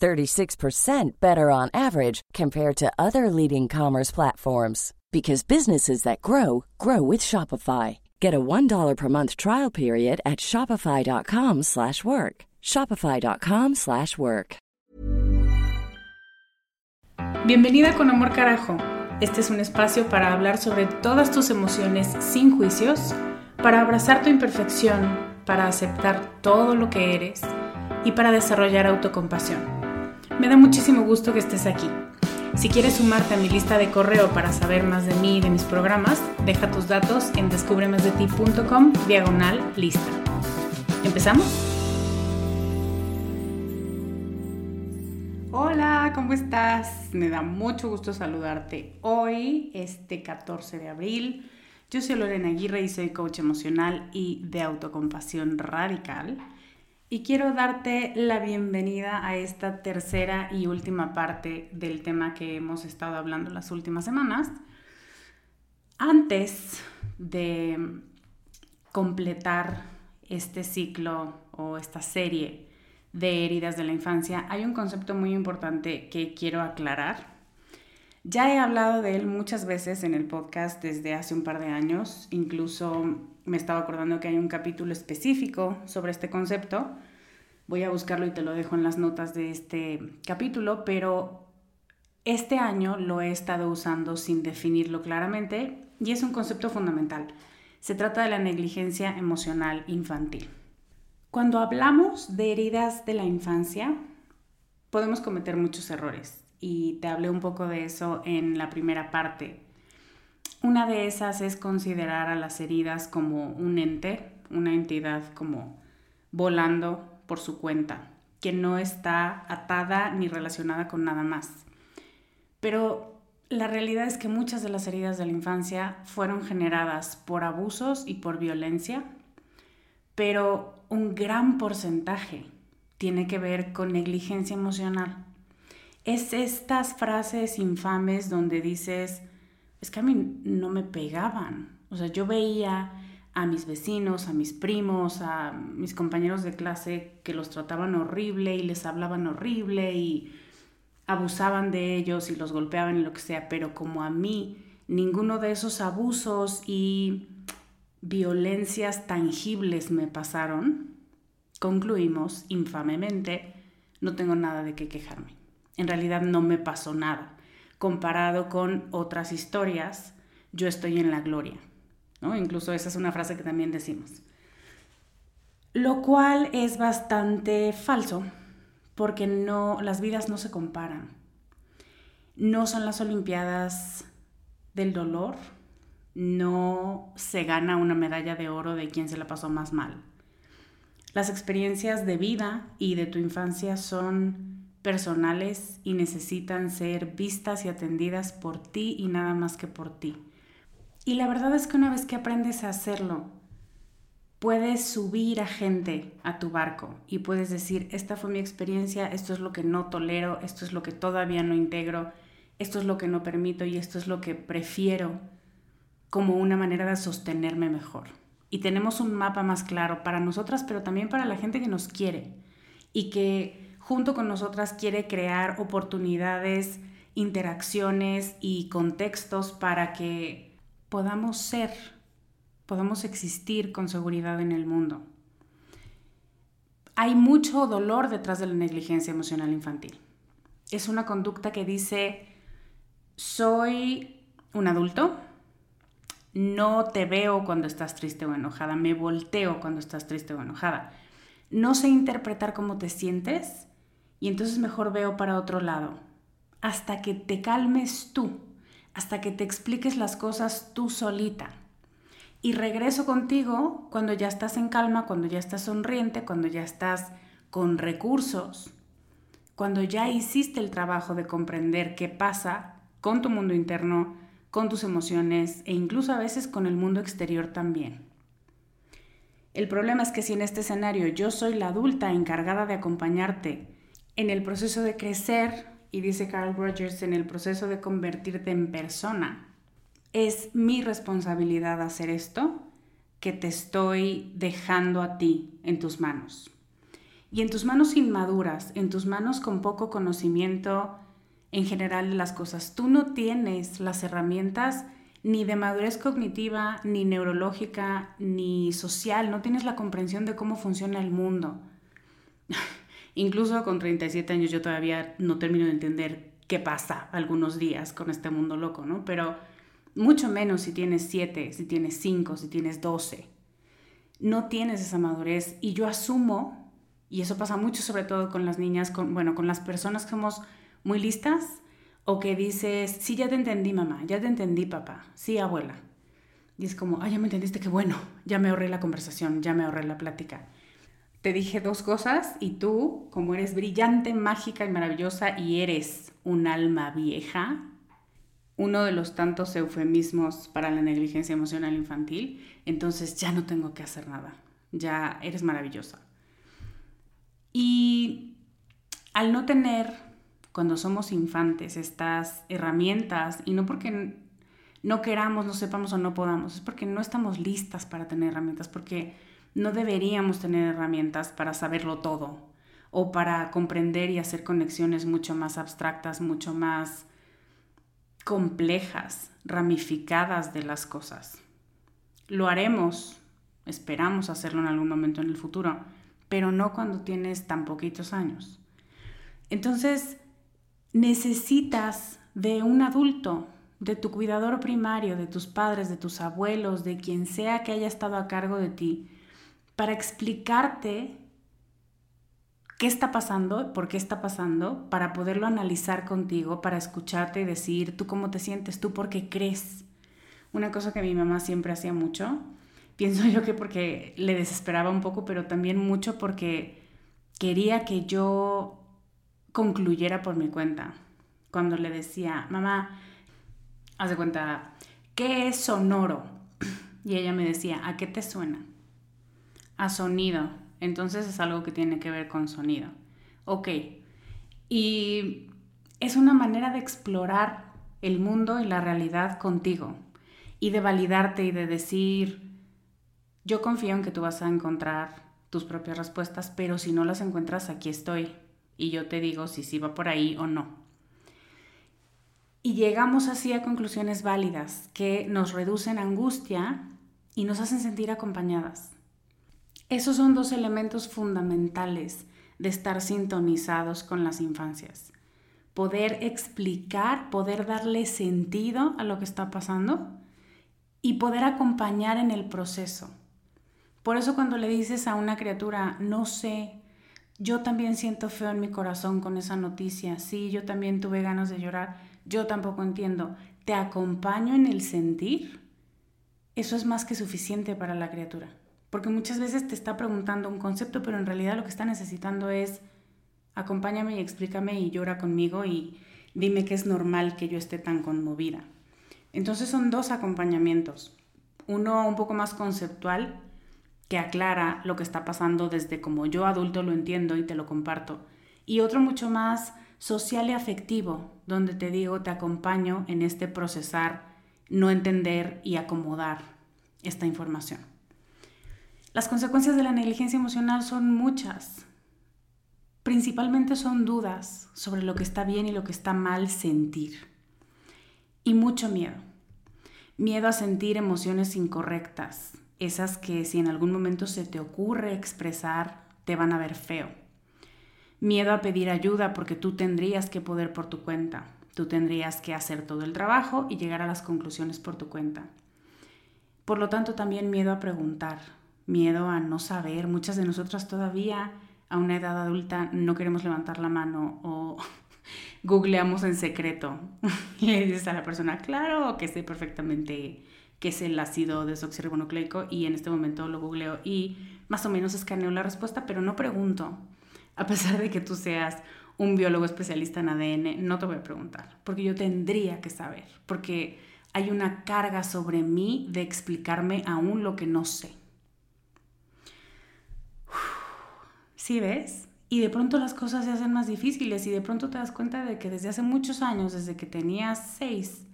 36% better on average compared to other leading commerce platforms because businesses that grow grow with Shopify. Get a $1 per month trial period at shopify.com/work. shopify.com/work. Bienvenida con amor carajo. Este es un espacio para hablar sobre todas tus emociones sin juicios, para abrazar tu imperfección, para aceptar todo lo que eres y para desarrollar autocompasión. Me da muchísimo gusto que estés aquí. Si quieres sumarte a mi lista de correo para saber más de mí y de mis programas, deja tus datos en descubremasdeti.com diagonal lista. ¿Empezamos? Hola, ¿cómo estás? Me da mucho gusto saludarte hoy, este 14 de abril. Yo soy Lorena Aguirre y soy coach emocional y de autocompasión radical y quiero darte la bienvenida a esta tercera y última parte del tema que hemos estado hablando las últimas semanas. Antes de completar este ciclo o esta serie de heridas de la infancia, hay un concepto muy importante que quiero aclarar. Ya he hablado de él muchas veces en el podcast desde hace un par de años, incluso me estaba acordando que hay un capítulo específico sobre este concepto. Voy a buscarlo y te lo dejo en las notas de este capítulo, pero este año lo he estado usando sin definirlo claramente y es un concepto fundamental. Se trata de la negligencia emocional infantil. Cuando hablamos de heridas de la infancia, podemos cometer muchos errores y te hablé un poco de eso en la primera parte una de esas es considerar a las heridas como un ente, una entidad como volando por su cuenta, que no está atada ni relacionada con nada más. Pero la realidad es que muchas de las heridas de la infancia fueron generadas por abusos y por violencia, pero un gran porcentaje tiene que ver con negligencia emocional. Es estas frases infames donde dices, es que a mí no me pegaban. O sea, yo veía a mis vecinos, a mis primos, a mis compañeros de clase que los trataban horrible y les hablaban horrible y abusaban de ellos y los golpeaban y lo que sea, pero como a mí ninguno de esos abusos y violencias tangibles me pasaron, concluimos infamemente, no tengo nada de qué quejarme. En realidad no me pasó nada comparado con otras historias, yo estoy en la gloria. Incluso esa es una frase que también decimos. Lo cual es bastante falso, porque no, las vidas no se comparan. No son las Olimpiadas del dolor, no se gana una medalla de oro de quien se la pasó más mal. Las experiencias de vida y de tu infancia son personales y necesitan ser vistas y atendidas por ti y nada más que por ti. Y la verdad es que una vez que aprendes a hacerlo, puedes subir a gente a tu barco y puedes decir, esta fue mi experiencia, esto es lo que no tolero, esto es lo que todavía no integro, esto es lo que no permito y esto es lo que prefiero como una manera de sostenerme mejor. Y tenemos un mapa más claro para nosotras, pero también para la gente que nos quiere y que junto con nosotras quiere crear oportunidades, interacciones y contextos para que podamos ser, podamos existir con seguridad en el mundo. Hay mucho dolor detrás de la negligencia emocional infantil. Es una conducta que dice, soy un adulto, no te veo cuando estás triste o enojada, me volteo cuando estás triste o enojada. No sé interpretar cómo te sientes y entonces mejor veo para otro lado. Hasta que te calmes tú, hasta que te expliques las cosas tú solita. Y regreso contigo cuando ya estás en calma, cuando ya estás sonriente, cuando ya estás con recursos, cuando ya hiciste el trabajo de comprender qué pasa con tu mundo interno, con tus emociones e incluso a veces con el mundo exterior también. El problema es que si en este escenario yo soy la adulta encargada de acompañarte en el proceso de crecer, y dice Carl Rogers, en el proceso de convertirte en persona, es mi responsabilidad hacer esto que te estoy dejando a ti en tus manos. Y en tus manos inmaduras, en tus manos con poco conocimiento, en general de las cosas. Tú no tienes las herramientas ni de madurez cognitiva, ni neurológica, ni social, no tienes la comprensión de cómo funciona el mundo. Incluso con 37 años yo todavía no termino de entender qué pasa algunos días con este mundo loco, ¿no? Pero mucho menos si tienes 7, si tienes 5, si tienes 12. No tienes esa madurez y yo asumo, y eso pasa mucho sobre todo con las niñas, con, bueno, con las personas que somos muy listas o que dices, sí, ya te entendí mamá, ya te entendí papá, sí abuela. Y es como, ah, ya me entendiste, qué bueno, ya me ahorré la conversación, ya me ahorré la plática. Te dije dos cosas y tú, como eres brillante, mágica y maravillosa y eres un alma vieja, uno de los tantos eufemismos para la negligencia emocional infantil, entonces ya no tengo que hacer nada, ya eres maravillosa. Y al no tener cuando somos infantes estas herramientas y no porque no queramos, no sepamos o no podamos, es porque no estamos listas para tener herramientas, porque no deberíamos tener herramientas para saberlo todo o para comprender y hacer conexiones mucho más abstractas, mucho más complejas, ramificadas de las cosas. Lo haremos, esperamos hacerlo en algún momento en el futuro, pero no cuando tienes tan poquitos años. Entonces, necesitas de un adulto, de tu cuidador primario, de tus padres, de tus abuelos, de quien sea que haya estado a cargo de ti, para explicarte qué está pasando, por qué está pasando, para poderlo analizar contigo, para escucharte y decir tú cómo te sientes, tú por qué crees. Una cosa que mi mamá siempre hacía mucho, pienso yo que porque le desesperaba un poco, pero también mucho porque quería que yo concluyera por mi cuenta. Cuando le decía, mamá, haz de cuenta, ¿qué es sonoro? Y ella me decía, ¿a qué te suena? A sonido. Entonces es algo que tiene que ver con sonido. Ok. Y es una manera de explorar el mundo y la realidad contigo y de validarte y de decir, yo confío en que tú vas a encontrar tus propias respuestas, pero si no las encuentras, aquí estoy y yo te digo si sí va por ahí o no. Y llegamos así a conclusiones válidas que nos reducen angustia y nos hacen sentir acompañadas. Esos son dos elementos fundamentales de estar sintonizados con las infancias. Poder explicar, poder darle sentido a lo que está pasando y poder acompañar en el proceso. Por eso cuando le dices a una criatura, no sé, yo también siento feo en mi corazón con esa noticia. Sí, yo también tuve ganas de llorar. Yo tampoco entiendo. ¿Te acompaño en el sentir? Eso es más que suficiente para la criatura. Porque muchas veces te está preguntando un concepto, pero en realidad lo que está necesitando es acompáñame y explícame y llora conmigo y dime que es normal que yo esté tan conmovida. Entonces son dos acompañamientos. Uno un poco más conceptual que aclara lo que está pasando desde como yo adulto lo entiendo y te lo comparto. Y otro mucho más social y afectivo, donde te digo, te acompaño en este procesar, no entender y acomodar esta información. Las consecuencias de la negligencia emocional son muchas. Principalmente son dudas sobre lo que está bien y lo que está mal sentir. Y mucho miedo. Miedo a sentir emociones incorrectas, esas que si en algún momento se te ocurre expresar, te van a ver feo. Miedo a pedir ayuda porque tú tendrías que poder por tu cuenta. Tú tendrías que hacer todo el trabajo y llegar a las conclusiones por tu cuenta. Por lo tanto, también miedo a preguntar, miedo a no saber. Muchas de nosotras todavía a una edad adulta no queremos levantar la mano o googleamos en secreto y le dices a la persona, claro que sé perfectamente qué es el ácido desoxirribonucleico y en este momento lo googleo y más o menos escaneo la respuesta, pero no pregunto. A pesar de que tú seas un biólogo especialista en ADN, no te voy a preguntar, porque yo tendría que saber, porque hay una carga sobre mí de explicarme aún lo que no sé. ¿Sí ves? Y de pronto las cosas se hacen más difíciles y de pronto te das cuenta de que desde hace muchos años, desde que tenías seis,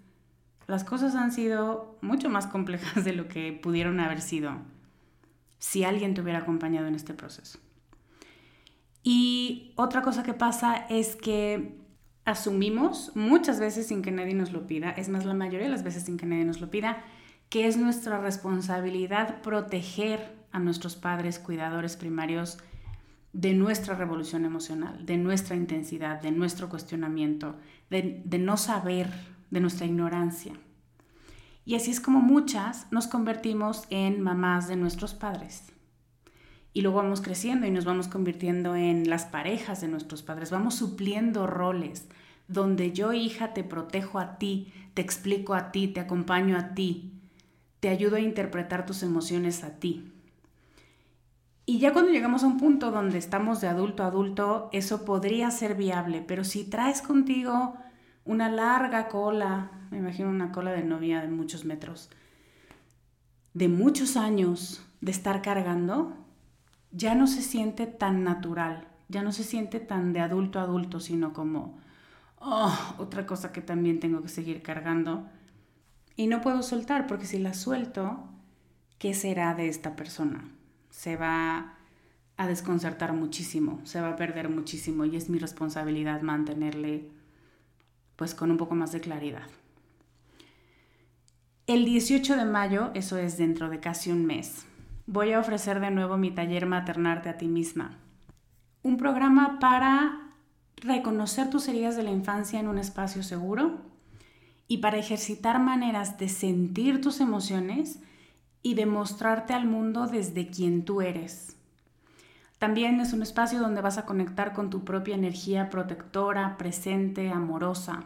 las cosas han sido mucho más complejas de lo que pudieron haber sido si alguien te hubiera acompañado en este proceso. Y otra cosa que pasa es que asumimos muchas veces sin que nadie nos lo pida, es más la mayoría de las veces sin que nadie nos lo pida, que es nuestra responsabilidad proteger a nuestros padres cuidadores primarios de nuestra revolución emocional, de nuestra intensidad, de nuestro cuestionamiento, de, no saber, de nuestra ignorancia. Y así es como muchas nos convertimos en mamás de nuestros padres. Y luego vamos creciendo y nos vamos convirtiendo en las parejas de nuestros padres, vamos supliendo roles donde yo hija te protejo a ti, te explico a ti, te acompaño a ti, te ayudo a interpretar tus emociones a ti. Y ya cuando llegamos a un punto donde estamos de adulto a adulto, eso podría ser viable, pero si traes contigo una larga cola, me imagino una cola de novia de muchos metros, de muchos años de estar cargando, ya no se siente tan natural, ya no se siente tan de adulto a adulto, sino como, oh, otra cosa que también tengo que seguir cargando. Y no puedo soltar, porque si la suelto, ¿qué será de esta persona? Se va a desconcertar muchísimo, se va a perder muchísimo y es mi responsabilidad mantenerle pues con un poco más de claridad. El 18 de mayo, eso es dentro de casi un mes, voy a ofrecer de nuevo mi taller Maternarte a ti misma. Un programa para reconocer tus heridas de la infancia en un espacio seguro y para ejercitar maneras de sentir tus emociones y de mostrarte al mundo desde quien tú eres. También es un espacio donde vas a conectar con tu propia energía protectora, presente, amorosa.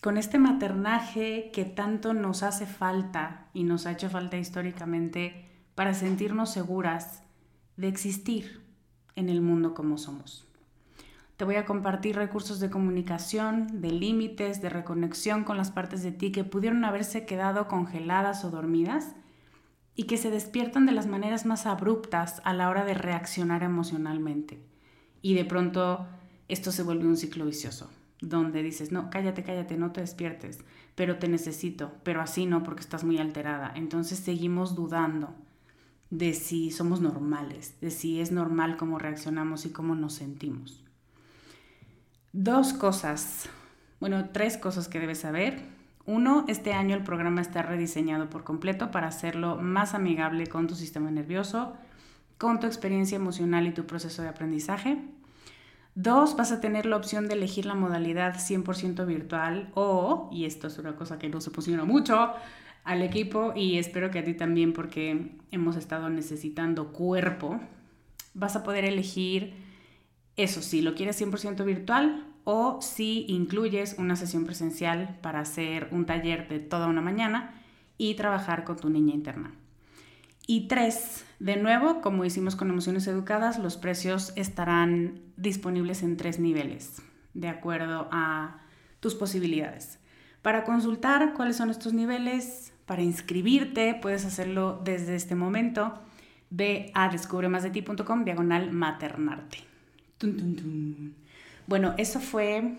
Con este maternaje que tanto nos hace falta y nos ha hecho falta históricamente para sentirnos seguras de existir en el mundo como somos. Te voy a compartir recursos de comunicación, de límites, de reconexión con las partes de ti que pudieron haberse quedado congeladas o dormidas y que se despiertan de las maneras más abruptas a la hora de reaccionar emocionalmente. Y de pronto esto se vuelve un ciclo vicioso, donde dices, no, cállate, cállate, no te despiertes, pero te necesito, pero así no porque estás muy alterada. Entonces seguimos dudando de si somos normales, de si es normal cómo reaccionamos y cómo nos sentimos. Dos cosas, bueno, tres cosas que debes saber. Uno, este año el programa está rediseñado por completo para hacerlo más amigable con tu sistema nervioso, con tu experiencia emocional y tu proceso de aprendizaje. Dos, vas a tener la opción de elegir la modalidad 100% virtual o, y esto es una cosa que no se posiciona mucho, al equipo y espero que a ti también porque hemos estado necesitando cuerpo. Vas a poder elegir eso, si lo quieres 100% virtual o si incluyes una sesión presencial para hacer un taller de toda una mañana y trabajar con tu niña interna. Y tres, de nuevo, como hicimos con Emociones Educadas, los precios estarán disponibles en tres niveles, de acuerdo a tus posibilidades. Para consultar cuáles son estos niveles, para inscribirte, puedes hacerlo desde este momento. Ve a descubremasdeti.com diagonal maternarte. Bueno, eso fue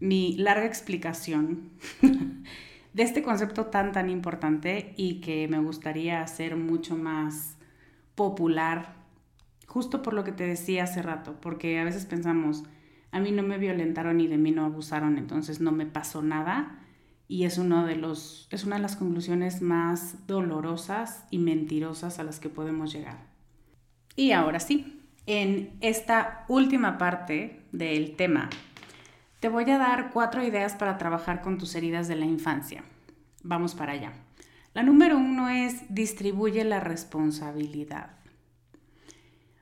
mi larga explicación de este concepto tan, tan importante y que me gustaría hacer mucho más popular, justo por lo que te decía hace rato, porque a veces pensamos, a mí no me violentaron y de mí no abusaron, entonces no me pasó nada. Y es, uno de los, es una de las conclusiones más dolorosas y mentirosas a las que podemos llegar. Y ahora sí, en esta última parte del tema, te voy a dar cuatro ideas para trabajar con tus heridas de la infancia. Vamos para allá. La número uno es distribuye la responsabilidad.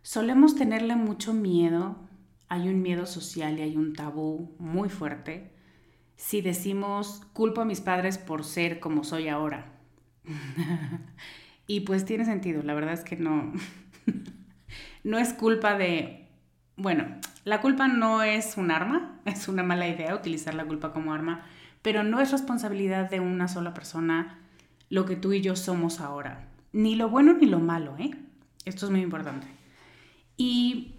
Solemos tenerle mucho miedo, hay un miedo social y hay un tabú muy fuerte si decimos culpo a mis padres por ser como soy ahora. y pues tiene sentido, la verdad es que no, no es culpa de, bueno, la culpa no es un arma, es una mala idea utilizar la culpa como arma, pero no es responsabilidad de una sola persona lo que tú y yo somos ahora. Ni lo bueno ni lo malo, ¿eh? Esto es muy importante. Y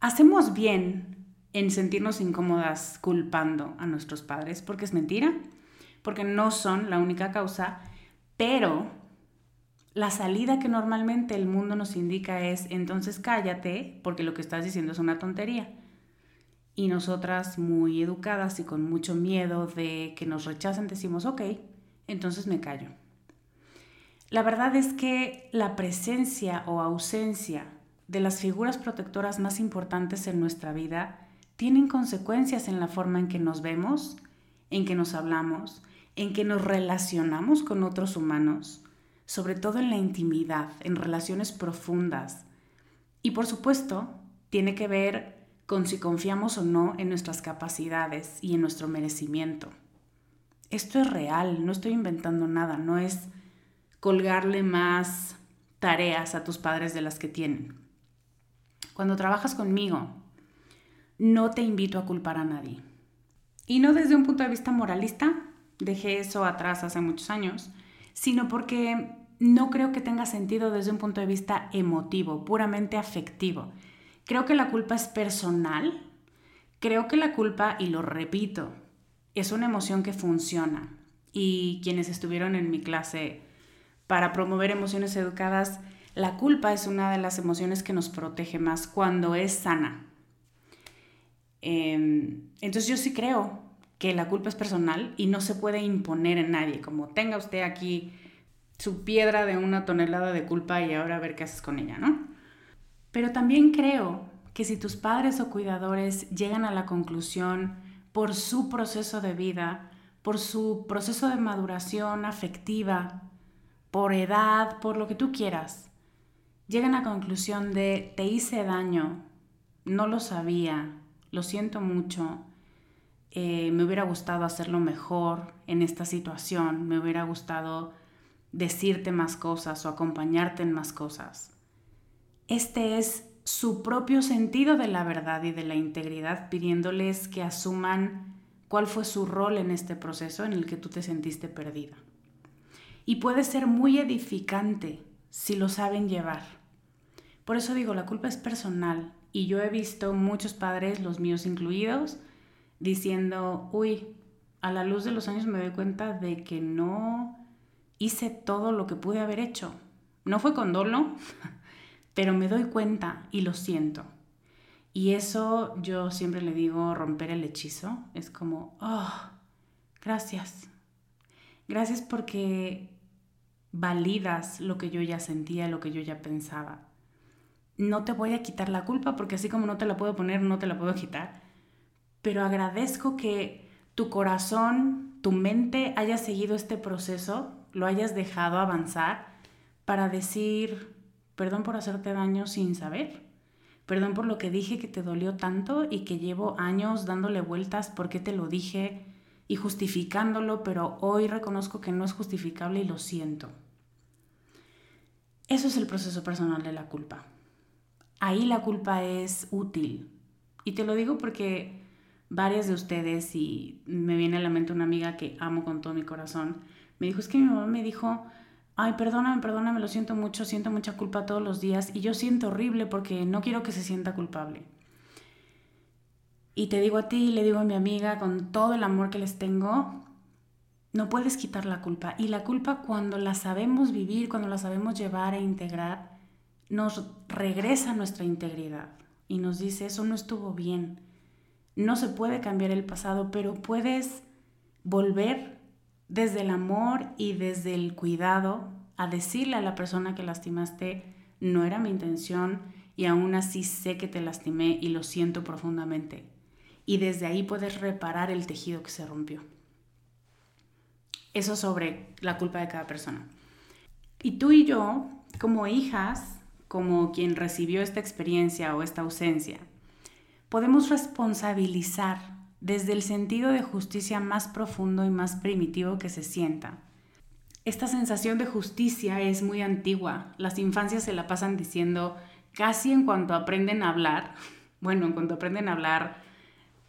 hacemos bien en sentirnos incómodas culpando a nuestros padres, porque es mentira, porque no son la única causa, pero la salida que normalmente el mundo nos indica es entonces cállate, porque lo que estás diciendo es una tontería. Y nosotras, muy educadas y con mucho miedo de que nos rechacen, decimos, ok, entonces me callo. La verdad es que la presencia o ausencia de las figuras protectoras más importantes en nuestra vida tienen consecuencias en la forma en que nos vemos, en que nos hablamos, en que nos relacionamos con otros humanos, sobre todo en la intimidad, en relaciones profundas. Y por supuesto, tiene que ver con si confiamos o no en nuestras capacidades y en nuestro merecimiento. Esto es real, no estoy inventando nada, no es colgarle más tareas a tus padres de las que tienen. Cuando trabajas conmigo, no te invito a culpar a nadie. Y no desde un punto de vista moralista, dejé eso atrás hace muchos años, sino porque no creo que tenga sentido desde un punto de vista emotivo, puramente afectivo. Creo que la culpa es personal. Creo que la culpa, y lo repito, es una emoción que funciona. Y quienes estuvieron en mi clase para promover emociones educadas, la culpa es una de las emociones que nos protege más cuando es sana. Em, entonces yo sí creo que la culpa es personal y no se puede imponer en nadie, como tenga usted aquí su piedra de una tonelada de culpa y ahora a ver qué haces con ella, ¿no? Pero también creo que si tus padres o cuidadores llegan a la conclusión por su proceso de vida, por su proceso de maduración afectiva, por edad, por lo que tú quieras, llegan a la conclusión de te hice daño, no lo sabía, lo siento mucho, eh, me hubiera gustado hacerlo mejor en esta situación, me hubiera gustado decirte más cosas o acompañarte en más cosas. Este es su propio sentido de la verdad y de la integridad, pidiéndoles que asuman cuál fue su rol en este proceso en el que tú te sentiste perdida. Y puede ser muy edificante si lo saben llevar. Por eso digo, la culpa es personal y yo he visto muchos padres, los míos incluidos, diciendo, uy, a la luz de los años me doy cuenta de que no hice todo lo que pude haber hecho. No fue con dolo, pero me doy cuenta y lo siento. Y eso yo siempre le digo romper el hechizo. Es como, oh, gracias. Gracias porque validas lo que yo ya sentía, lo que yo ya pensaba. No te voy a quitar la culpa porque así como no te la puedo poner, no te la puedo quitar. Pero agradezco que tu corazón, tu mente haya seguido este proceso, lo hayas dejado avanzar para decir, Perdón por hacerte daño sin saber. Perdón por lo que dije que te dolió tanto y que llevo años dándole vueltas porque te lo dije y justificándolo, pero hoy reconozco que no es justificable y lo siento. Eso es el proceso personal de la culpa. Ahí la culpa es útil. Y te lo digo porque varias de ustedes, y me viene a la mente una amiga que amo con todo mi corazón, me dijo, es que mi mamá me dijo, ay, perdóname, perdóname, lo siento mucho, siento mucha culpa todos los días y yo siento horrible porque no quiero que se sienta culpable. Y te digo a ti, le digo a mi amiga, con todo el amor que les tengo, no puedes quitar la culpa. Y la culpa cuando la sabemos vivir, cuando la sabemos llevar e integrar, nos regresa nuestra integridad y nos dice, eso no estuvo bien. No se puede cambiar el pasado, pero puedes volver desde el amor y desde el cuidado a decirle a la persona que lastimaste, no era mi intención y aún así sé que te lastimé y lo siento profundamente. Y desde ahí puedes reparar el tejido que se rompió. Eso sobre la culpa de cada persona. Y tú y yo, como hijas, como quien recibió esta experiencia o esta ausencia, podemos responsabilizar desde el sentido de justicia más profundo y más primitivo que se sienta. Esta sensación de justicia es muy antigua. Las infancias se la pasan diciendo casi en cuanto aprenden a hablar, bueno, en cuanto aprenden a hablar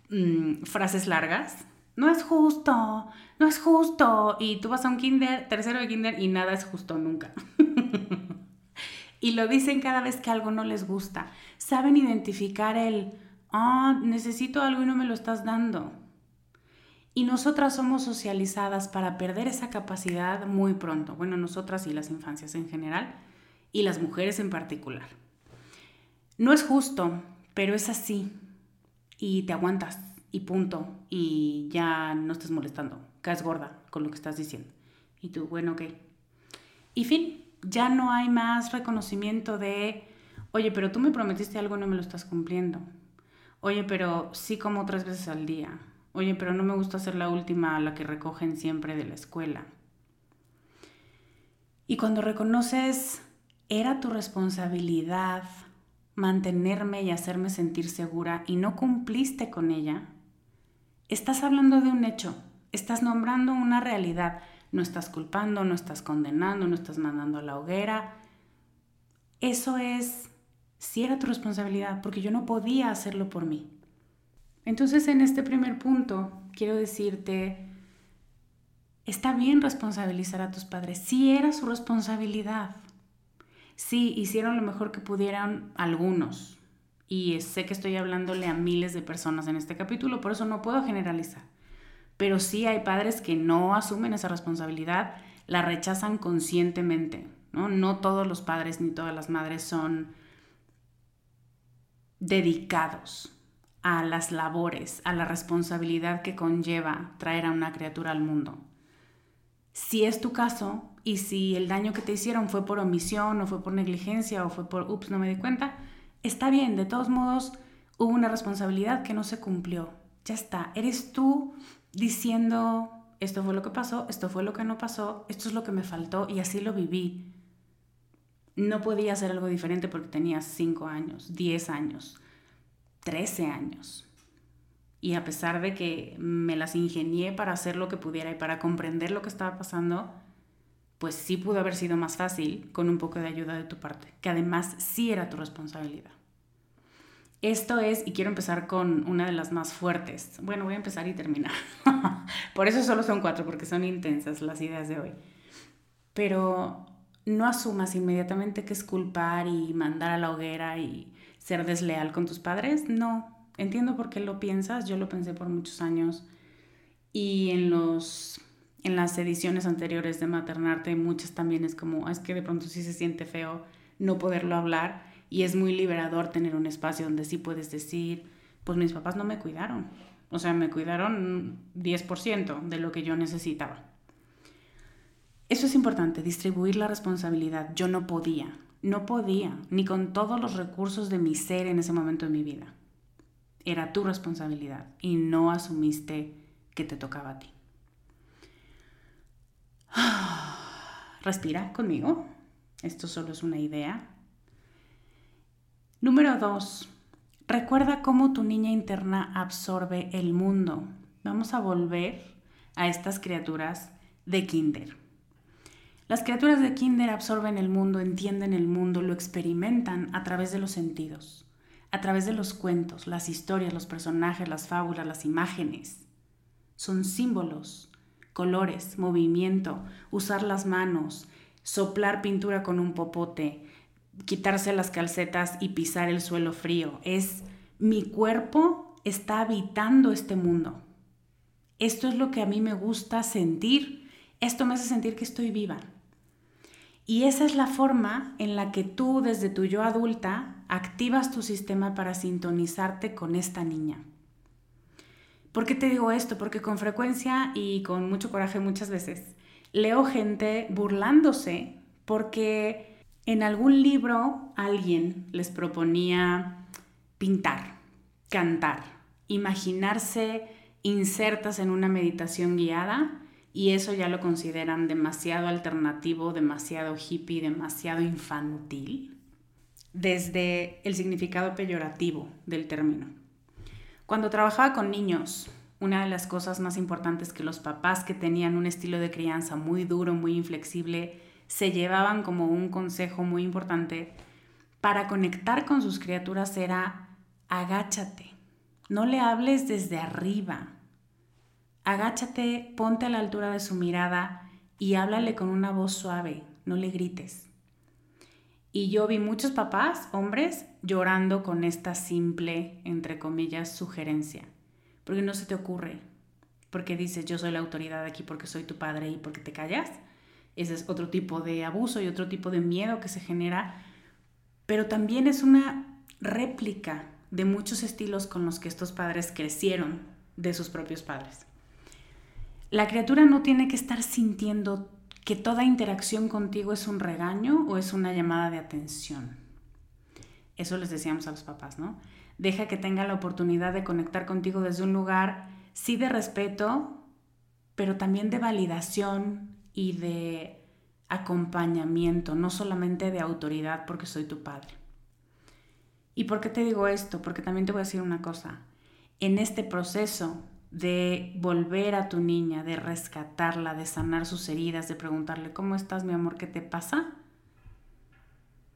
mm, frases largas, no es justo, no es justo. Y tú vas a un kinder, tercero de kinder y nada es justo nunca. y lo dicen cada vez que algo no les gusta. Saben identificar el ah, necesito algo y no me lo estás dando. Y nosotras somos socializadas para perder esa capacidad muy pronto. Bueno, nosotras y las infancias en general y las mujeres en particular. No es justo, pero es así. Y te aguantas y punto. Y ya no estás molestando. Caes gorda con lo que estás diciendo. Y tú, bueno, ok. Y fin, ya no hay más reconocimiento de, oye, pero tú me prometiste algo y no me lo estás cumpliendo. Oye, pero sí como tres veces al día. Oye, pero no me gusta ser la última a la que recogen siempre de la escuela. Y cuando reconoces, era tu responsabilidad mantenerme y hacerme sentir segura y no cumpliste con ella, estás hablando de un hecho, estás nombrando una realidad, no estás culpando, no estás condenando, no estás mandando a la hoguera. Eso es si era tu responsabilidad, porque yo no podía hacerlo por mí. Entonces, en este primer punto, quiero decirte, está bien responsabilizar a tus padres, sí era su responsabilidad. Sí, hicieron lo mejor que pudieran algunos. Y sé que estoy hablándole a miles de personas en este capítulo, por eso no puedo generalizar. Pero sí hay padres que no asumen esa responsabilidad, la rechazan conscientemente. No, no todos los padres ni todas las madres son dedicados a las labores, a la responsabilidad que conlleva traer a una criatura al mundo. Si es tu caso y si el daño que te hicieron fue por omisión o fue por negligencia o fue por, ups, no me di cuenta, está bien, de todos modos hubo una responsabilidad que no se cumplió. Ya está, eres tú diciendo, esto fue lo que pasó, esto fue lo que no pasó, esto es lo que me faltó y así lo viví no podía hacer algo diferente porque tenía 5 años, 10 años, 13 años. Y a pesar de que me las ingenié para hacer lo que pudiera y para comprender lo que estaba pasando, pues sí pudo haber sido más fácil con un poco de ayuda de tu parte, que además sí era tu responsabilidad. Esto es, y quiero empezar con una de las más fuertes. Bueno, voy a empezar y terminar. Por eso solo son cuatro, porque son intensas las ideas de hoy. Pero no asumas inmediatamente que es culpar y mandar a la hoguera y ser desleal con tus padres. No, entiendo por qué lo piensas, yo lo pensé por muchos años y en los en las ediciones anteriores de Maternarte muchas también es como, ah, es que de pronto sí se siente feo no poderlo hablar y es muy liberador tener un espacio donde sí puedes decir, pues mis papás no me cuidaron. O sea, me cuidaron 10% de lo que yo necesitaba. Eso es importante, distribuir la responsabilidad. Yo no podía, no podía, ni con todos los recursos de mi ser en ese momento de mi vida. Era tu responsabilidad y no asumiste que te tocaba a ti. Respira conmigo. Esto solo es una idea. Número dos, recuerda cómo tu niña interna absorbe el mundo. Vamos a volver a estas criaturas de kinder. Las criaturas de Kinder absorben el mundo, entienden el mundo, lo experimentan a través de los sentidos, a través de los cuentos, las historias, los personajes, las fábulas, las imágenes. Son símbolos, colores, movimiento, usar las manos, soplar pintura con un popote, quitarse las calcetas y pisar el suelo frío. Es mi cuerpo está habitando este mundo. Esto es lo que a mí me gusta sentir. Esto me hace sentir que estoy viva. Y esa es la forma en la que tú desde tu yo adulta activas tu sistema para sintonizarte con esta niña. ¿Por qué te digo esto? Porque con frecuencia y con mucho coraje muchas veces leo gente burlándose porque en algún libro alguien les proponía pintar, cantar, imaginarse insertas en una meditación guiada y eso ya lo consideran demasiado alternativo, demasiado hippie, demasiado infantil, desde el significado peyorativo del término. Cuando trabajaba con niños, una de las cosas más importantes que los papás que tenían un estilo de crianza muy duro, muy inflexible, se llevaban como un consejo muy importante para conectar con sus criaturas era agáchate, no le hables desde arriba, Agáchate, ponte a la altura de su mirada y háblale con una voz suave, no le grites. Y yo vi muchos papás, hombres, llorando con esta simple, entre comillas, sugerencia. Porque no se te ocurre. Porque dices, yo soy la autoridad aquí porque soy tu padre y porque te callas. Ese es otro tipo de abuso y otro tipo de miedo que se genera. Pero también es una réplica de muchos estilos con los que estos padres crecieron de sus propios padres. La criatura no tiene que estar sintiendo que toda interacción contigo es un regaño o es una llamada de atención. Eso les decíamos a los papás, ¿no? Deja que tenga la oportunidad de conectar contigo desde un lugar, sí de respeto, pero también de validación y de acompañamiento, no solamente de autoridad porque soy tu padre. ¿Y por qué te digo esto? Porque también te voy a decir una cosa. En este proceso de volver a tu niña, de rescatarla, de sanar sus heridas, de preguntarle, ¿cómo estás, mi amor? ¿Qué te pasa?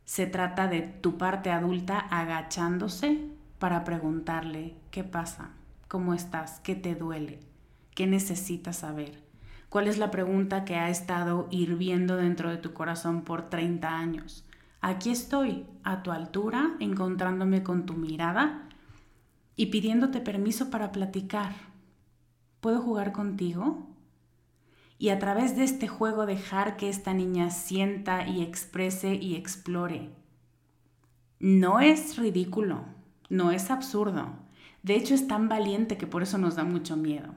Se trata de tu parte adulta agachándose para preguntarle, ¿qué pasa? ¿Cómo estás? ¿Qué te duele? ¿Qué necesitas saber? ¿Cuál es la pregunta que ha estado hirviendo dentro de tu corazón por 30 años? Aquí estoy, a tu altura, encontrándome con tu mirada y pidiéndote permiso para platicar ¿Puedo jugar contigo? Y a través de este juego dejar que esta niña sienta y exprese y explore. No es ridículo, no es absurdo. De hecho es tan valiente que por eso nos da mucho miedo.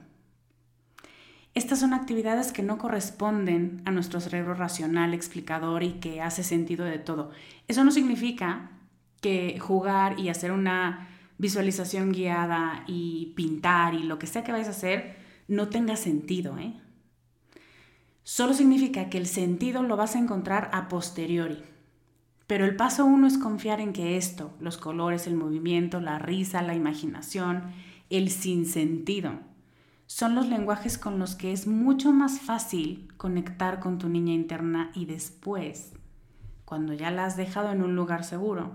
Estas son actividades que no corresponden a nuestro cerebro racional, explicador y que hace sentido de todo. Eso no significa que jugar y hacer una visualización guiada y pintar y lo que sea que vais a hacer no tenga sentido. ¿eh? Solo significa que el sentido lo vas a encontrar a posteriori. Pero el paso uno es confiar en que esto, los colores, el movimiento, la risa, la imaginación, el sinsentido, son los lenguajes con los que es mucho más fácil conectar con tu niña interna y después, cuando ya la has dejado en un lugar seguro,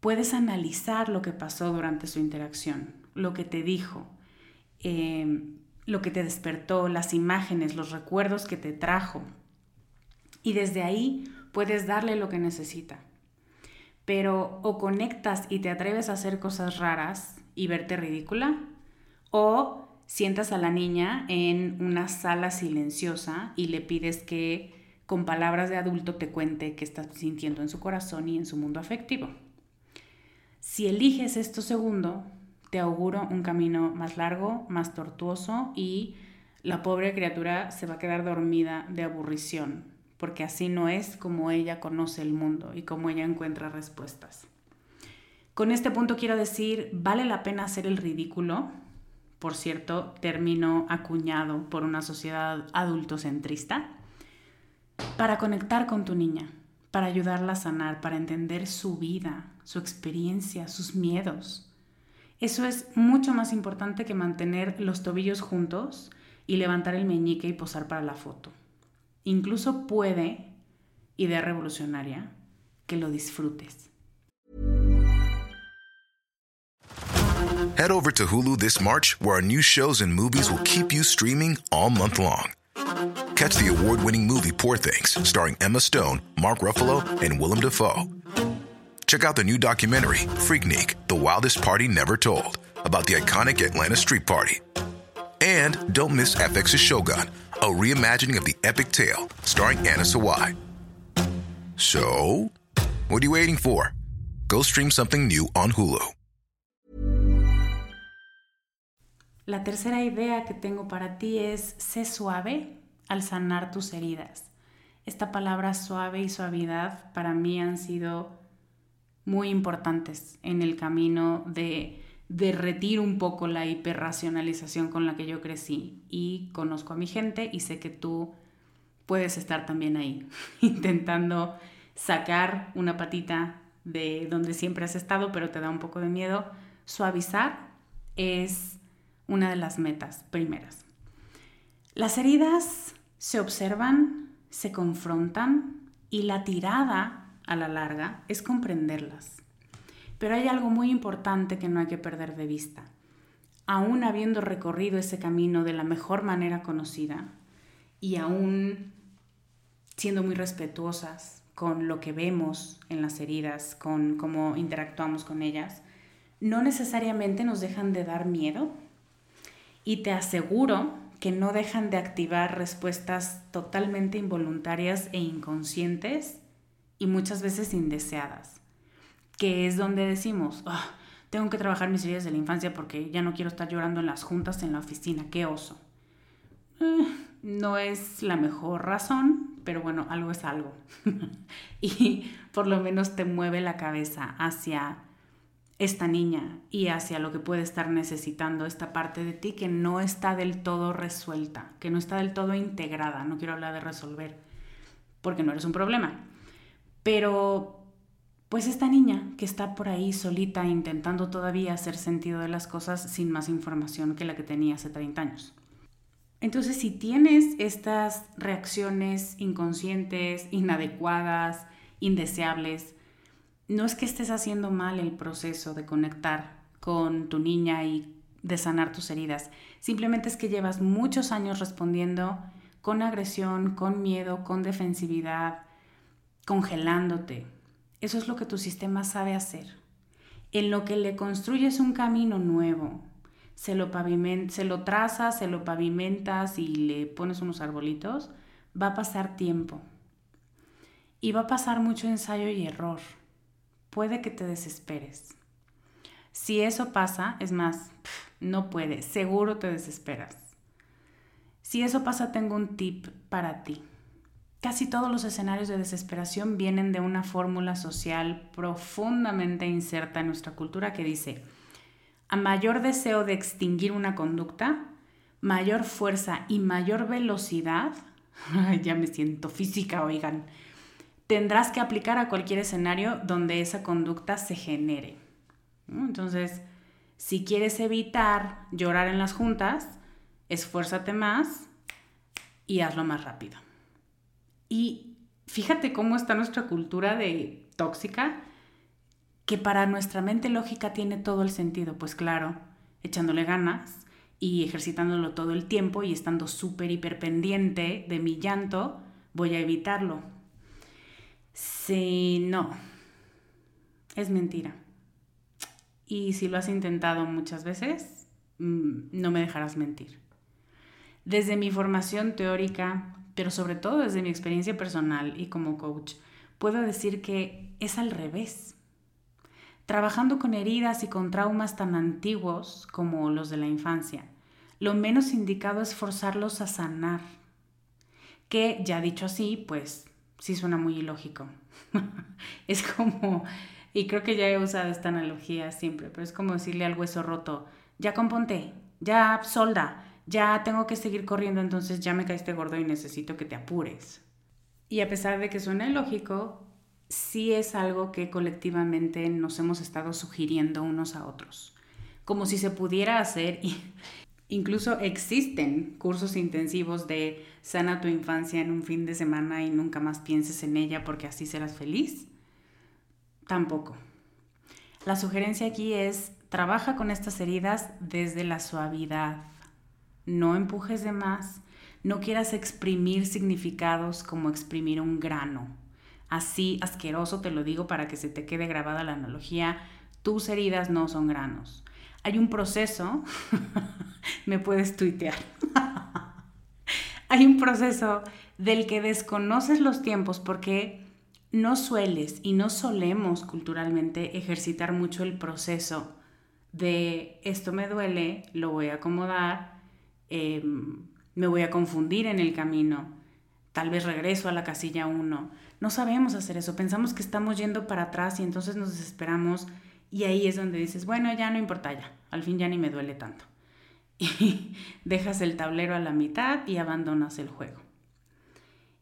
puedes analizar lo que pasó durante su interacción, lo que te dijo, em, lo que te despertó, las imágenes, los recuerdos que te trajo. Y desde ahí puedes darle lo que necesita. Pero o conectas y te atreves a hacer cosas raras y verte ridícula, o sientas a la niña en una sala silenciosa y le pides que con palabras de adulto te cuente qué estás sintiendo en su corazón y en su mundo afectivo. Si eliges esto segundo, te auguro un camino más largo, más tortuoso y la pobre criatura se va a quedar dormida de aburrición, porque así no es como ella conoce el mundo y como ella encuentra respuestas. Con este punto quiero decir, vale la pena hacer el ridículo, por cierto, término acuñado por una sociedad adultocentrista, para conectar con tu niña, para ayudarla a sanar, para entender su vida, su experiencia, sus miedos. Eso es mucho más importante que mantener los tobillos juntos y levantar el meñique y posar para la foto. Incluso puede, idea revolucionaria, que lo disfrutes. Head over to Hulu this March, where our new shows and movies will keep you streaming all month long. Catch the award winning movie Poor Things, starring Emma Stone, Mark Ruffalo, and Willem Dafoe. Check out the new documentary, Freaknik The Wildest Party Never Told, about the iconic Atlanta Street Party. And don't miss FX's Shogun, a reimagining of the epic tale, starring Anna Sawai. So, what are you waiting for? Go stream something new on Hulu. La tercera idea que tengo para ti es sé suave al sanar tus heridas. Esta palabra suave y suavidad para mí han sido muy importantes en el camino de derretir un poco la hiperracionalización con la que yo crecí y conozco a mi gente y sé que tú puedes estar también ahí intentando sacar una patita de donde siempre has estado pero te da un poco de miedo. Suavizar es una de las metas primeras. Las heridas se observan, se confrontan y la tirada a la larga es comprenderlas. Pero hay algo muy importante que no hay que perder de vista. Aún habiendo recorrido ese camino de la mejor manera conocida y aún siendo muy respetuosas con lo que vemos en las heridas, con cómo interactuamos con ellas, no necesariamente nos dejan de dar miedo y te aseguro que no dejan de activar respuestas totalmente involuntarias e inconscientes y muchas veces indeseadas, que es donde decimos, ah, tengo que trabajar mis heridas de la infancia porque ya no quiero estar llorando en las juntas en la oficina, qué oso. Eh, no es la mejor razón, pero bueno, algo es algo. y por lo menos te mueve la cabeza hacia esta niña y hacia lo que puede estar necesitando esta parte de ti que no está del todo resuelta, que no está del todo integrada. No quiero hablar de resolver, porque no eres un problema. Pero, pues esta niña que está por ahí solita intentando todavía hacer sentido de las cosas sin más información que la que tenía hace 30 años. Entonces, si tienes estas reacciones inconscientes, inadecuadas, indeseables, no es que estés haciendo mal el proceso de conectar con tu niña y de sanar tus heridas, simplemente es que llevas muchos años respondiendo con agresión, con miedo, con defensividad, congelándote. Eso es lo que tu sistema sabe hacer. En lo que le construyes un camino nuevo, se lo, se lo trazas, se lo pavimentas y le pones unos arbolitos, va a pasar tiempo. Y va a pasar mucho ensayo y error puede que te desesperes. Si eso pasa, es más, no puede, seguro te desesperas. Si eso pasa, tengo un tip para ti. Casi todos los escenarios de desesperación vienen de una fórmula social profundamente inserta en nuestra cultura que dice, a mayor deseo de extinguir una conducta, mayor fuerza y mayor velocidad, ya me siento física, oigan, tendrás que aplicar a cualquier escenario donde esa conducta se genere. Entonces, si quieres evitar llorar en las juntas, esfuérzate más y hazlo más rápido. Y fíjate cómo está nuestra cultura de tóxica, que para nuestra mente lógica tiene todo el sentido. Pues claro, echándole ganas y ejercitándolo todo el tiempo y estando súper hiper pendiente de mi llanto, voy a evitarlo. Sí, no. Es mentira. Y si lo has intentado muchas veces, mm, no me dejarás mentir. Desde mi formación teórica, pero sobre todo desde mi experiencia personal y como coach, puedo decir que es al revés. Trabajando con heridas y con traumas tan antiguos como los de la infancia, lo menos indicado es forzarlos a sanar. Que, ya dicho así, pues sí suena muy ilógico. es como, y creo que ya he usado esta analogía siempre, pero es como decirle al hueso roto, ya componte, ya solda, ya tengo que seguir corriendo, entonces ya me caíste gordo y necesito que te apures. Y a pesar de que suena ilógico, sí es algo que colectivamente nos hemos estado sugiriendo unos a otros. Como si se pudiera hacer Incluso existen cursos intensivos de sana tu infancia en un fin de semana y nunca más pienses en ella porque así serás feliz. Tampoco. La sugerencia aquí es trabaja con estas heridas desde la suavidad. No empujes de más, No quieras exprimir significados como exprimir un grano. Así asqueroso te lo digo para que se te quede grabada la analogía. Tus heridas no son granos. Hay un proceso, me puedes tuitear. Hay un proceso del que desconoces los tiempos porque no sueles y no solemos culturalmente ejercitar mucho el proceso de esto me duele, lo voy a acomodar, em, me voy a confundir en el camino, tal vez regreso a la casilla 1. No sabemos hacer eso, pensamos que estamos yendo para atrás y entonces nos desesperamos y ahí es donde dices, bueno, ya no importa ya, al fin ya ni me duele tanto. Y dejas el tablero a la mitad y abandonas el juego.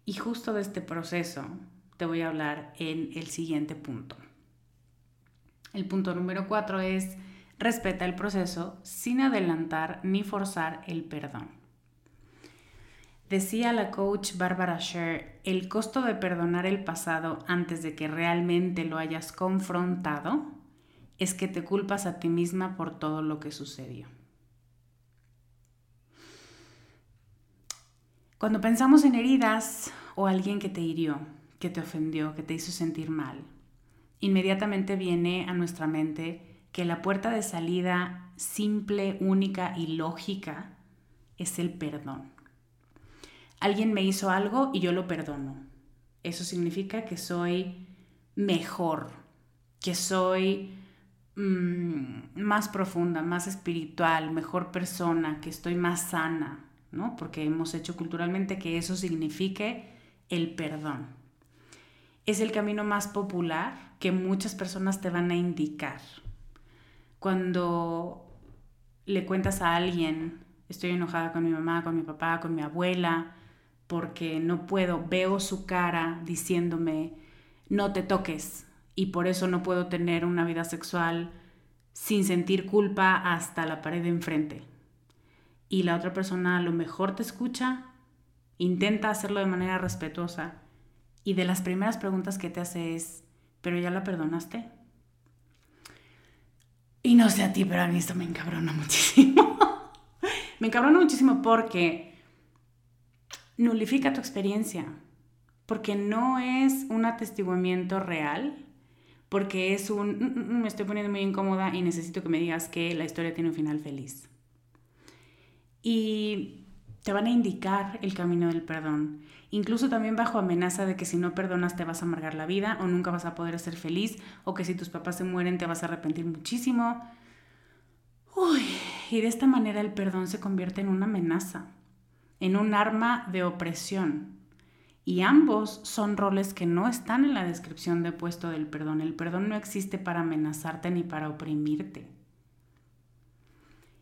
Y justo de este proceso te voy a hablar en el siguiente punto. El punto número cuatro es respeta el proceso sin adelantar ni forzar el perdón. Decía la coach Barbara Sher, el costo de perdonar el pasado antes de que realmente lo hayas confrontado es que te culpas a ti misma por todo lo que sucedió. Cuando pensamos en heridas o alguien que te hirió, que te ofendió, que te hizo sentir mal, inmediatamente viene a nuestra mente que la puerta de salida simple, única y lógica es el perdón. Alguien me hizo algo y yo lo perdono. Eso significa que soy mejor, que soy mm, más profunda, más espiritual, mejor persona, que estoy más sana, ¿no? Porque hemos hecho culturalmente que eso signifique el perdón. Es el camino más popular que muchas personas te van a indicar. Cuando le cuentas a alguien, estoy enojada con mi mamá, con mi papá, con mi abuela, porque no puedo, veo su cara diciéndome, no te toques, y por eso no puedo tener una vida sexual sin sentir culpa hasta la pared de enfrente y la otra persona a lo mejor te escucha, intenta hacerlo de manera respetuosa y de las primeras preguntas que te hace es, ¿pero ya la perdonaste? Y no sé a ti, pero a mí esto me encabrona muchísimo. me encabrona muchísimo porque nulifica tu experiencia, porque no es un atestiguamiento real, porque es un, mm, mm, mm, me estoy poniendo muy incómoda y necesito que me digas que la historia tiene un final feliz y te van a indicar el camino del perdón. Incluso también bajo amenaza de que si no perdonas te vas a amargar la vida o nunca vas a poder ser feliz o que si tus papás se mueren te vas a arrepentir muchísimo. Y de esta manera el perdón se convierte en una amenaza, en un arma de opresión. Y ambos son roles que no están en la descripción de puesto del perdón. El perdón no existe para amenazarte ni para oprimirte.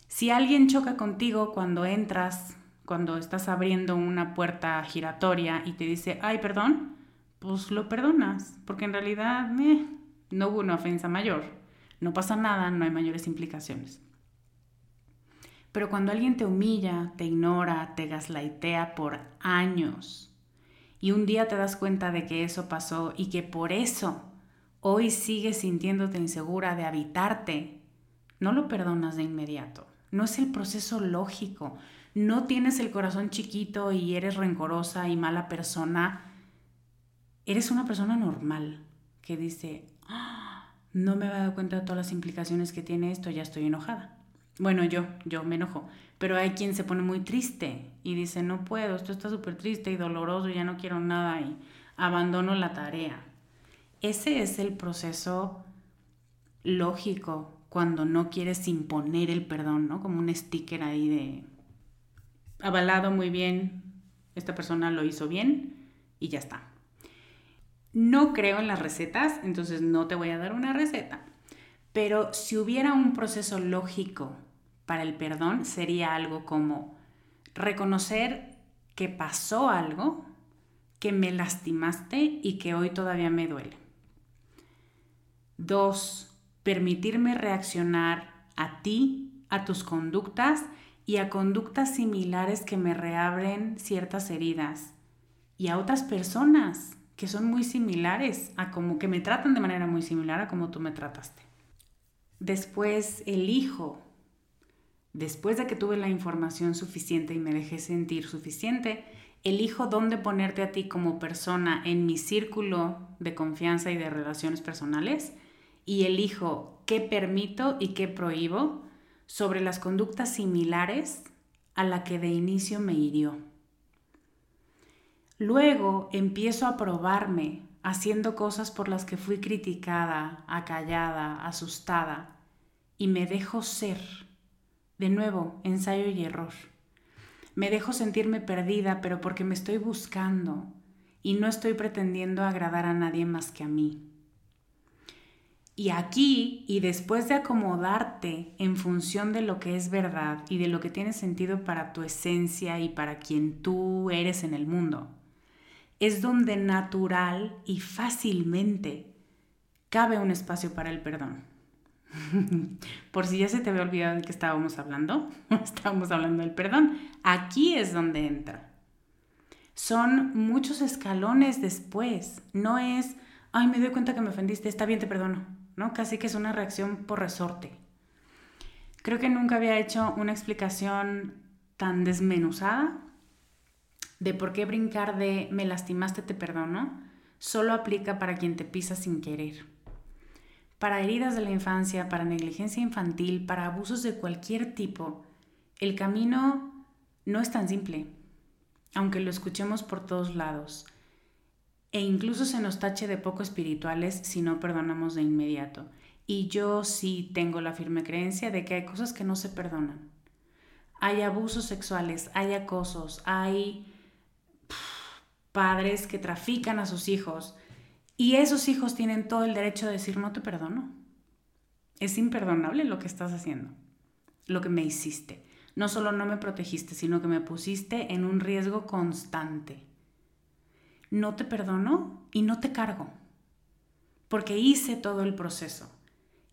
Si alguien choca contigo cuando entras, cuando estás abriendo una puerta giratoria y te dice, ay, perdón, pues lo perdonas, porque en realidad eh, no hubo una ofensa mayor, no pasa nada, no hay mayores implicaciones. Pero cuando alguien te humilla, te ignora, te gaslaitea por años y un día te das cuenta de que eso pasó y que por eso hoy sigues sintiéndote insegura de habitarte, no lo perdonas de inmediato no es el proceso lógico. No tienes el corazón chiquito y eres rencorosa y mala persona. Eres una persona normal que dice, ah, no me he dado cuenta de todas las implicaciones que tiene esto, ya estoy enojada. Bueno, yo, yo me enojo, pero hay quien se pone muy triste y dice, no puedo, esto está súper triste y doloroso, ya no quiero nada y abandono la tarea. Ese es el proceso lógico cuando no quieres imponer el perdón, ¿no? Como un sticker ahí de avalado muy bien, esta persona lo hizo bien y ya está. No creo en las recetas, entonces no te voy a dar una receta, pero si hubiera un proceso lógico para el perdón, sería algo como reconocer que pasó algo, que me lastimaste y que hoy todavía me duele. Dos, permitirme reaccionar a ti, a tus conductas y a conductas similares que me reabren ciertas heridas y a otras personas que son muy similares a como que me tratan de manera muy similar a como tú me trataste. Después elijo después de que tuve la información suficiente y me dejé sentir suficiente, elijo dónde ponerte a ti como persona en mi círculo de confianza y de relaciones personales y elijo qué permito y qué prohíbo sobre las conductas similares a la que de inicio me hirió. Luego empiezo a probarme haciendo cosas por las que fui criticada, acallada, asustada y me dejo ser. De nuevo, ensayo y error. Me dejo sentirme perdida, pero porque me estoy buscando y no estoy pretendiendo agradar a nadie más que a mí. Y aquí, y después de acomodarte en función de lo que es verdad y de lo que tiene sentido para tu esencia y para quien tú eres en el mundo, es donde natural y fácilmente cabe un espacio para el perdón. Por si ya se te había olvidado de que estábamos hablando, estábamos hablando del perdón. Aquí es donde entra. Son muchos escalones después. No es, ay, me doy cuenta que me ofendiste, está bien, te perdono. ¿No? Casi que es una reacción por resorte. Creo que nunca había hecho una explicación tan desmenuzada de por qué brincar de me lastimaste, te perdono, solo aplica para quien te pisa sin querer para heridas de la infancia, para negligencia infantil, para abusos de cualquier tipo, el camino no es tan simple, aunque lo escuchemos por todos lados. E incluso se nos tache de poco espirituales si no perdonamos de inmediato. Y yo sí tengo la firme creencia de que hay cosas que no se perdonan. Hay abusos sexuales, hay acosos, hay padres que trafican a sus hijos, y esos hijos tienen todo el derecho de decir, no te perdono. Es imperdonable lo que estás haciendo, lo que me hiciste. No solo no me protegiste, sino que me pusiste en un riesgo constante. No te perdono y no te cargo, porque hice todo el proceso.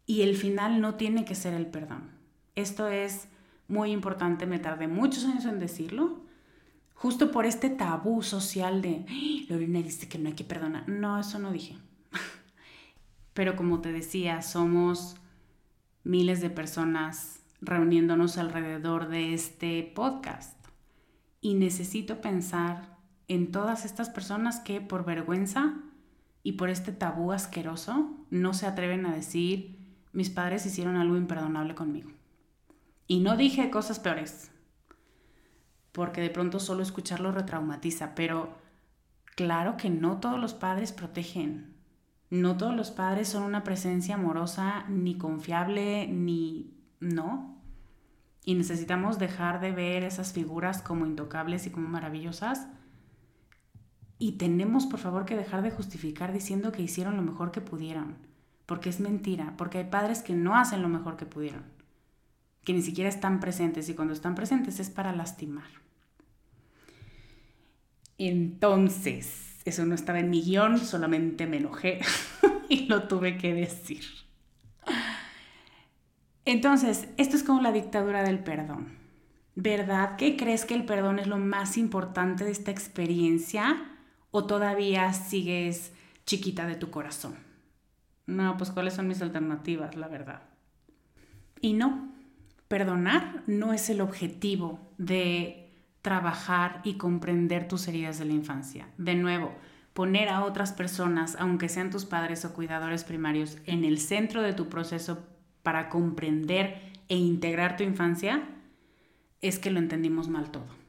Y el final no tiene que ser el perdón. Esto es muy importante, me tardé muchos años en decirlo, justo por este tabú social de, Lorena dice que no hay que perdonar. No, eso no dije. Pero como te decía, somos miles de personas reuniéndonos alrededor de este podcast. Y necesito pensar en todas estas personas que por vergüenza y por este tabú asqueroso no se atreven a decir, mis padres hicieron algo imperdonable conmigo. Y no dije cosas peores, porque de pronto solo escucharlo retraumatiza, pero claro que no todos los padres protegen. No todos los padres son una presencia amorosa, ni confiable, ni no. Y necesitamos dejar de ver esas figuras como intocables y como maravillosas. Y tenemos, por favor, que dejar de justificar diciendo que hicieron lo mejor que pudieron. Porque es mentira, porque hay padres que no hacen lo mejor que pudieron, que ni siquiera están presentes y cuando están presentes es para lastimar. Entonces, eso no estaba en mi guion, solamente me enojé y lo tuve que decir. Entonces, esto es como la dictadura del perdón. ¿Verdad que crees que el perdón es lo más importante de esta experiencia o todavía sigues chiquita de tu corazón? No, pues cuáles son mis alternativas, la verdad. Y no, perdonar no es el objetivo de trabajar y comprender tus heridas de la infancia. De nuevo, poner a otras personas, aunque sean tus padres o cuidadores primarios, en el centro de tu proceso para comprender e integrar tu infancia, es que lo entendimos mal todo.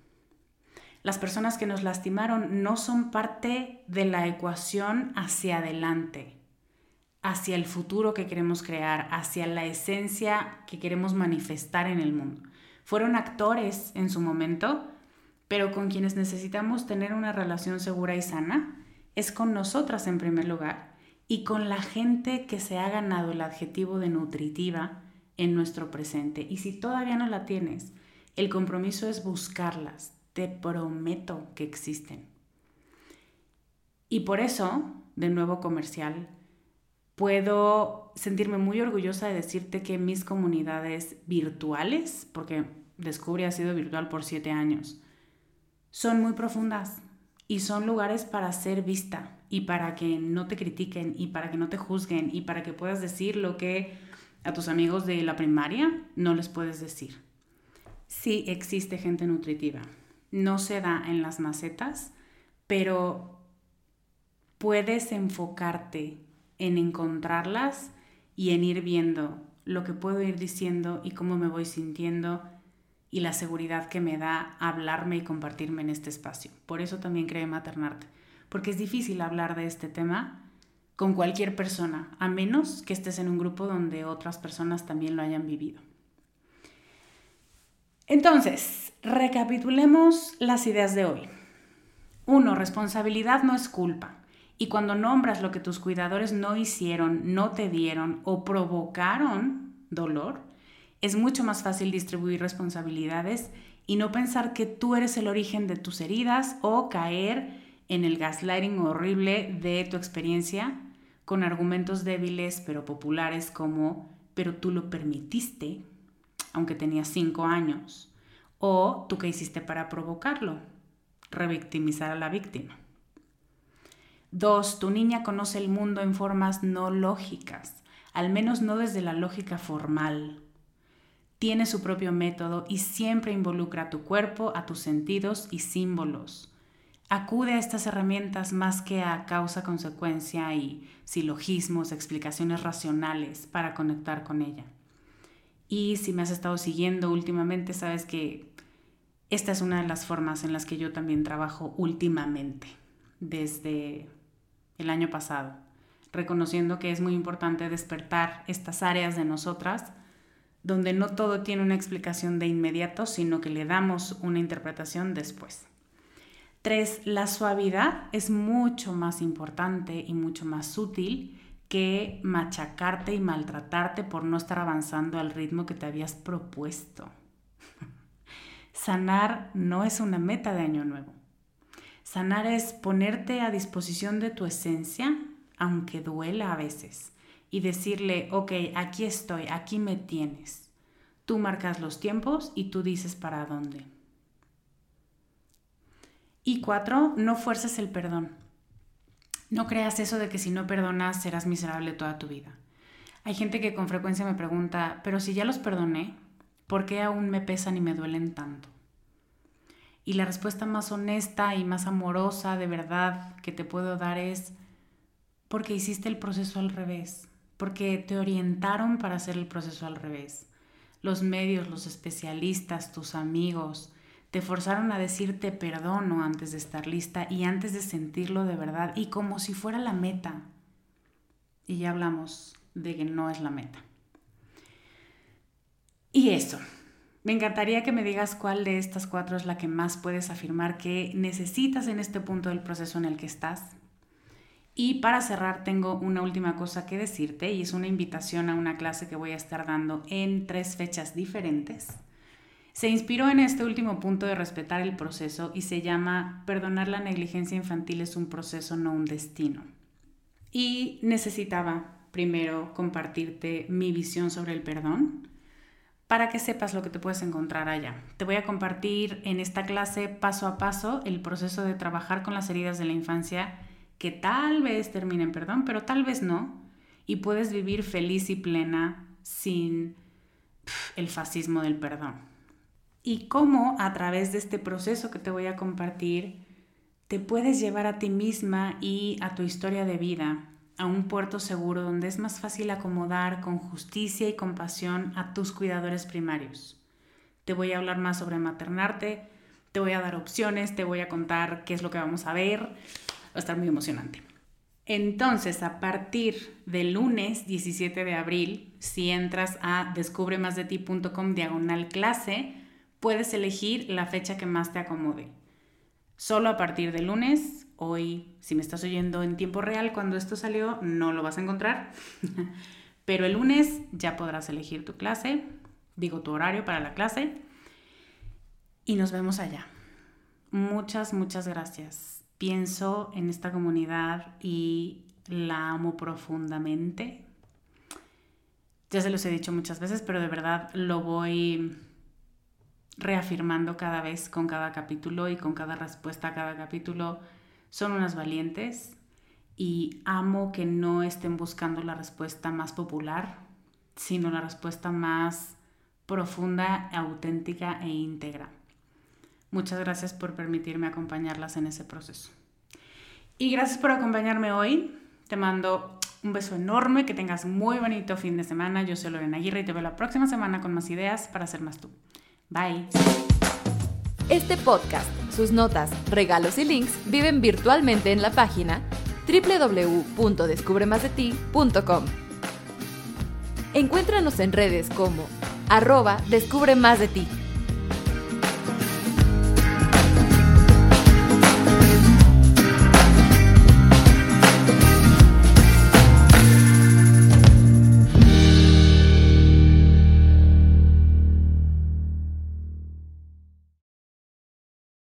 Las personas que nos lastimaron no son parte de la ecuación hacia adelante, hacia el futuro que queremos crear, hacia la esencia que queremos manifestar en el mundo. Fueron actores en su momento, pero con quienes necesitamos tener una relación segura y sana es con nosotras en primer lugar y con la gente que se ha ganado el adjetivo de nutritiva en nuestro presente. Y si todavía no la tienes, el compromiso es buscarlas. Te prometo que existen. Y por eso, de nuevo comercial, puedo sentirme muy orgullosa de decirte que mis comunidades virtuales, porque Descubre ha sido virtual por siete años, son muy profundas y son lugares para ser vista y para que no te critiquen y para que no te juzguen y para que puedas decir lo que a tus amigos de la primaria no les puedes decir. Sí existe gente nutritiva. No se da en las macetas, pero puedes enfocarte en encontrarlas y en ir viendo lo que puedo ir diciendo y cómo me voy sintiendo y la seguridad que me da hablarme y compartirme en este espacio. Por eso también creé Maternarte, porque es difícil hablar de este tema con cualquier persona, a menos que estés en un grupo donde otras personas también lo hayan vivido. Entonces, recapitulemos las ideas de hoy. Uno, responsabilidad no es culpa. Y cuando nombras lo que tus cuidadores no hicieron, no te dieron o provocaron dolor, es mucho más fácil distribuir responsabilidades y no pensar que tú eres el origen de tus heridas o caer en el gaslighting horrible de tu experiencia con argumentos débiles pero populares como pero tú lo permitiste, aunque tenías cinco años, o tú qué hiciste para provocarlo, revictimizar a la víctima. Dos, tu niña conoce el mundo en formas no lógicas, al menos no desde la lógica formal. Tiene su propio método y siempre involucra a tu cuerpo, a tus sentidos y símbolos. Acude a estas herramientas más que a causa-consecuencia y silogismos, explicaciones racionales para conectar con ella. Y si me has estado siguiendo últimamente, sabes que esta es una de las formas en las que yo también trabajo últimamente, desde el año pasado, reconociendo que es muy importante despertar estas áreas de nosotras donde no todo tiene una explicación de inmediato, sino que le damos una interpretación después. Tres, la suavidad es mucho más importante y mucho más útil que machacarte y maltratarte por no estar avanzando al ritmo que te habías propuesto. Sanar no es una meta de año nuevo. Sanar es ponerte a disposición de tu esencia, aunque duela a veces, y decirle, ok, aquí estoy, aquí me tienes. Tú marcas los tiempos y tú dices para dónde. Y cuatro, no fuerces el perdón. No creas eso de que si no perdonas serás miserable toda tu vida. Hay gente que con frecuencia me pregunta, pero si ya los perdoné, ¿por qué aún me pesan y me duelen tanto? Y la respuesta más honesta y más amorosa de verdad que te puedo dar es porque hiciste el proceso al revés, porque te orientaron para hacer el proceso al revés. Los medios, los especialistas, tus amigos, te forzaron a decirte perdono antes de estar lista y antes de sentirlo de verdad y como si fuera la meta. Y ya hablamos de que no es la meta. Y eso, me encantaría que me digas cuál de estas cuatro es la que más puedes afirmar que necesitas en este punto del proceso en el que estás. Y para cerrar tengo una última cosa que decirte y es una invitación a una clase que voy a estar dando en tres fechas diferentes. Se inspiró en este último punto de respetar el proceso y se llama Perdonar la negligencia infantil es un proceso, no un destino. Y necesitaba primero compartirte mi visión sobre el perdón para que sepas lo que te puedes encontrar allá. Te voy a compartir en esta clase paso a paso el proceso de trabajar con las heridas de la infancia que tal vez terminen perdón, pero tal vez no, y puedes vivir feliz y plena sin el fascismo del perdón. Y cómo a través de este proceso que te voy a compartir, te puedes llevar a ti misma y a tu historia de vida a un puerto seguro donde es más fácil acomodar con justicia y compasión a tus cuidadores primarios. Te voy a hablar más sobre maternarte, te voy a dar opciones, te voy a contar qué es lo que vamos a ver. Va a estar muy emocionante. Entonces, a partir del lunes 17 de abril, si entras a descubremasdeti.com diagonal clase, puedes elegir la fecha que más te acomode. Solo a partir del lunes, hoy, si me estás oyendo en tiempo real, cuando esto salió, no lo vas a encontrar. Pero el lunes ya podrás elegir tu clase, digo tu horario para la clase, y nos vemos allá. Muchas, muchas gracias. Pienso en esta comunidad y la amo profundamente. Ya se los he dicho muchas veces, pero de verdad lo voy reafirmando cada vez con cada capítulo y con cada respuesta a cada capítulo. Son unas valientes y amo que no estén buscando la respuesta más popular, sino la respuesta más profunda, auténtica e íntegra. Muchas gracias por permitirme acompañarlas en ese proceso. Y gracias por acompañarme hoy. Te mando un beso enorme, que tengas muy bonito fin de semana. Yo soy Lorena Aguirre y te veo la próxima semana con más ideas para ser más tú. Bye. Este podcast, sus notas, regalos y links viven virtualmente en la página www.descubremasdeti.com. Encuéntranos en redes como arroba Descubre Más de Ti.